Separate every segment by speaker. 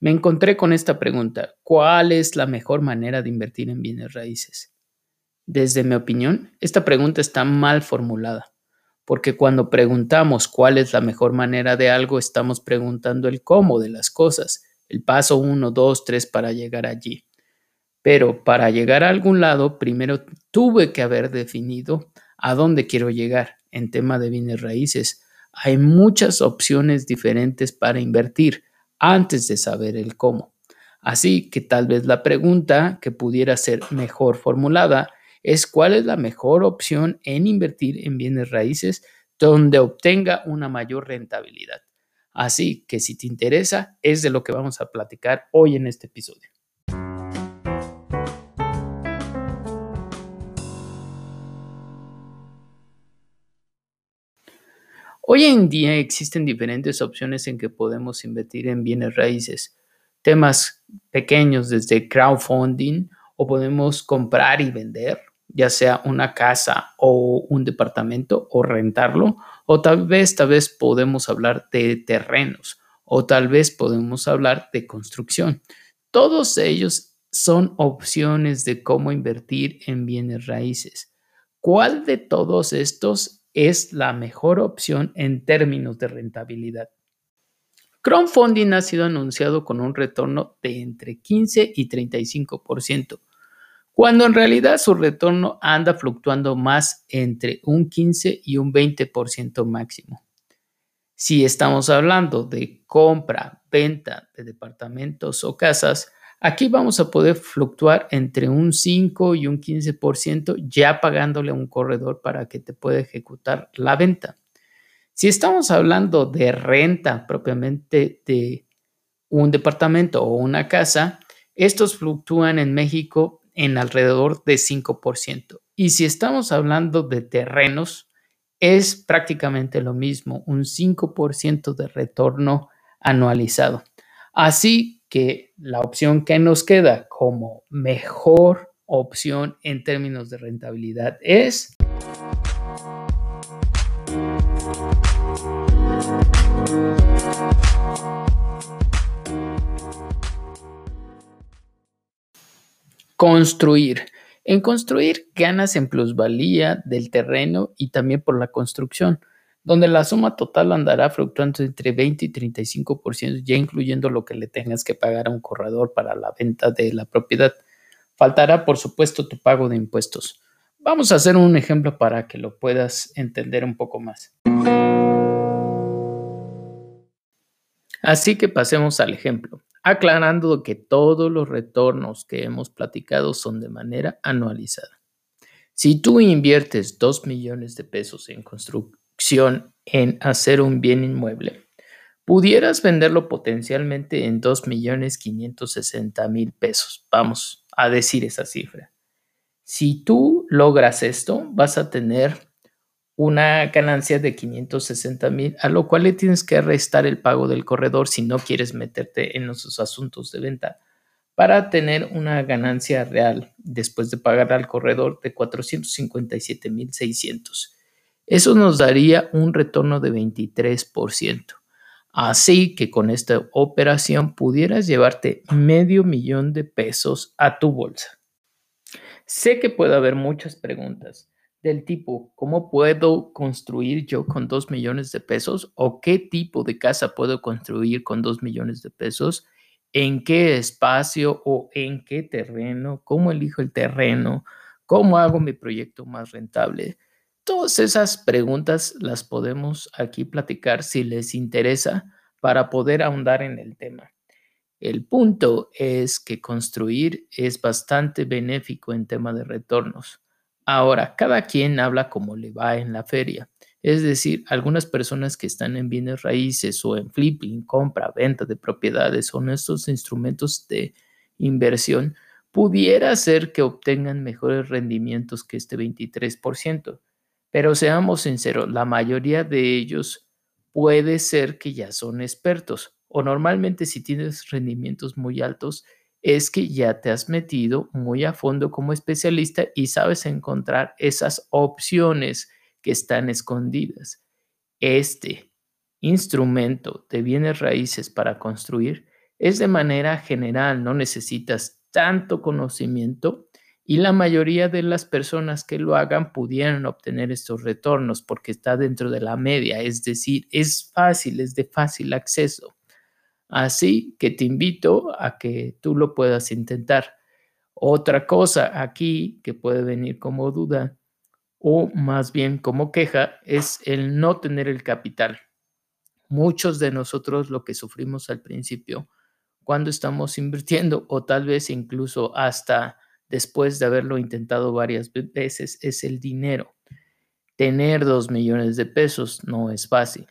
Speaker 1: me encontré con esta pregunta, ¿cuál es la mejor manera de invertir en bienes raíces? Desde mi opinión, esta pregunta está mal formulada, porque cuando preguntamos cuál es la mejor manera de algo, estamos preguntando el cómo de las cosas, el paso 1, 2, 3 para llegar allí. Pero para llegar a algún lado, primero tuve que haber definido a dónde quiero llegar en tema de bienes raíces. Hay muchas opciones diferentes para invertir antes de saber el cómo. Así que tal vez la pregunta que pudiera ser mejor formulada es cuál es la mejor opción en invertir en bienes raíces donde obtenga una mayor rentabilidad. Así que si te interesa, es de lo que vamos a platicar hoy en este episodio. Hoy en día existen diferentes opciones en que podemos invertir en bienes raíces, temas pequeños desde crowdfunding o podemos comprar y vender, ya sea una casa o un departamento o rentarlo, o tal vez, tal vez podemos hablar de terrenos o tal vez podemos hablar de construcción. Todos ellos son opciones de cómo invertir en bienes raíces. ¿Cuál de todos estos es la mejor opción en términos de rentabilidad. Crowdfunding ha sido anunciado con un retorno de entre 15 y 35%, cuando en realidad su retorno anda fluctuando más entre un 15 y un 20% máximo. Si estamos hablando de compra, venta de departamentos o casas, Aquí vamos a poder fluctuar entre un 5 y un 15% ya pagándole a un corredor para que te pueda ejecutar la venta. Si estamos hablando de renta propiamente de un departamento o una casa, estos fluctúan en México en alrededor de 5%. Y si estamos hablando de terrenos, es prácticamente lo mismo, un 5% de retorno anualizado. Así que la opción que nos queda como mejor opción en términos de rentabilidad es construir. En construir ganas en plusvalía del terreno y también por la construcción donde la suma total andará fluctuando entre 20 y 35%, ya incluyendo lo que le tengas que pagar a un corredor para la venta de la propiedad. Faltará, por supuesto, tu pago de impuestos. Vamos a hacer un ejemplo para que lo puedas entender un poco más. Así que pasemos al ejemplo, aclarando que todos los retornos que hemos platicado son de manera anualizada. Si tú inviertes 2 millones de pesos en en hacer un bien inmueble, pudieras venderlo potencialmente en 2.560.000 pesos. Vamos a decir esa cifra. Si tú logras esto, vas a tener una ganancia de 560 mil, a lo cual le tienes que restar el pago del corredor si no quieres meterte en esos asuntos de venta para tener una ganancia real después de pagar al corredor de 457 mil 600. Eso nos daría un retorno de 23%. Así que con esta operación pudieras llevarte medio millón de pesos a tu bolsa. Sé que puede haber muchas preguntas del tipo, ¿cómo puedo construir yo con 2 millones de pesos? ¿O qué tipo de casa puedo construir con 2 millones de pesos? ¿En qué espacio o en qué terreno? ¿Cómo elijo el terreno? ¿Cómo hago mi proyecto más rentable? Todas esas preguntas las podemos aquí platicar si les interesa para poder ahondar en el tema. El punto es que construir es bastante benéfico en tema de retornos. Ahora, cada quien habla como le va en la feria. Es decir, algunas personas que están en bienes raíces o en flipping, compra, venta de propiedades son estos instrumentos de inversión, pudiera ser que obtengan mejores rendimientos que este 23%. Pero seamos sinceros, la mayoría de ellos puede ser que ya son expertos o normalmente si tienes rendimientos muy altos es que ya te has metido muy a fondo como especialista y sabes encontrar esas opciones que están escondidas. Este instrumento de bienes raíces para construir es de manera general, no necesitas tanto conocimiento y la mayoría de las personas que lo hagan pudieran obtener estos retornos porque está dentro de la media, es decir, es fácil, es de fácil acceso. Así que te invito a que tú lo puedas intentar. Otra cosa aquí que puede venir como duda o más bien como queja es el no tener el capital. Muchos de nosotros lo que sufrimos al principio cuando estamos invirtiendo o tal vez incluso hasta después de haberlo intentado varias veces es el dinero. Tener dos millones de pesos no es fácil.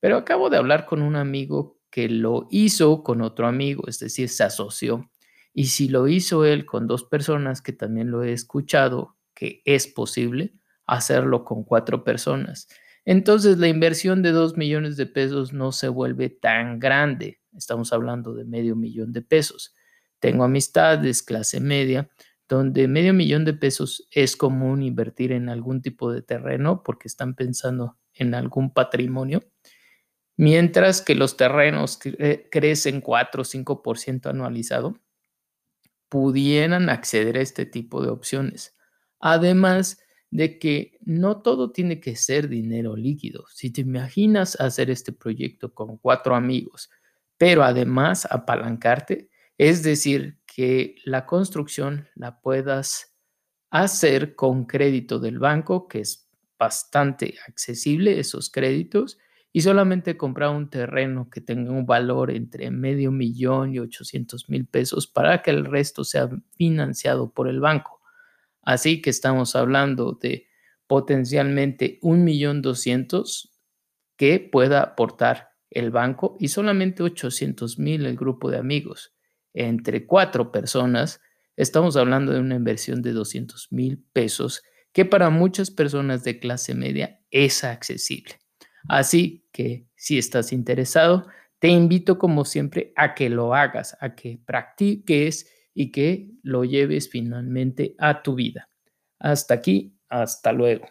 Speaker 1: Pero acabo de hablar con un amigo que lo hizo con otro amigo, es decir, se asoció. Y si lo hizo él con dos personas, que también lo he escuchado, que es posible hacerlo con cuatro personas. Entonces la inversión de dos millones de pesos no se vuelve tan grande. Estamos hablando de medio millón de pesos. Tengo amistades, clase media, donde medio millón de pesos es común invertir en algún tipo de terreno porque están pensando en algún patrimonio, mientras que los terrenos crecen 4 o 5% anualizado, pudieran acceder a este tipo de opciones. Además de que no todo tiene que ser dinero líquido. Si te imaginas hacer este proyecto con cuatro amigos, pero además apalancarte, es decir, que la construcción la puedas hacer con crédito del banco, que es bastante accesible esos créditos, y solamente comprar un terreno que tenga un valor entre medio millón y 800 mil pesos para que el resto sea financiado por el banco. Así que estamos hablando de potencialmente un millón doscientos que pueda aportar el banco y solamente 800 mil el grupo de amigos entre cuatro personas, estamos hablando de una inversión de 200 mil pesos que para muchas personas de clase media es accesible. Así que si estás interesado, te invito como siempre a que lo hagas, a que practiques y que lo lleves finalmente a tu vida. Hasta aquí, hasta luego.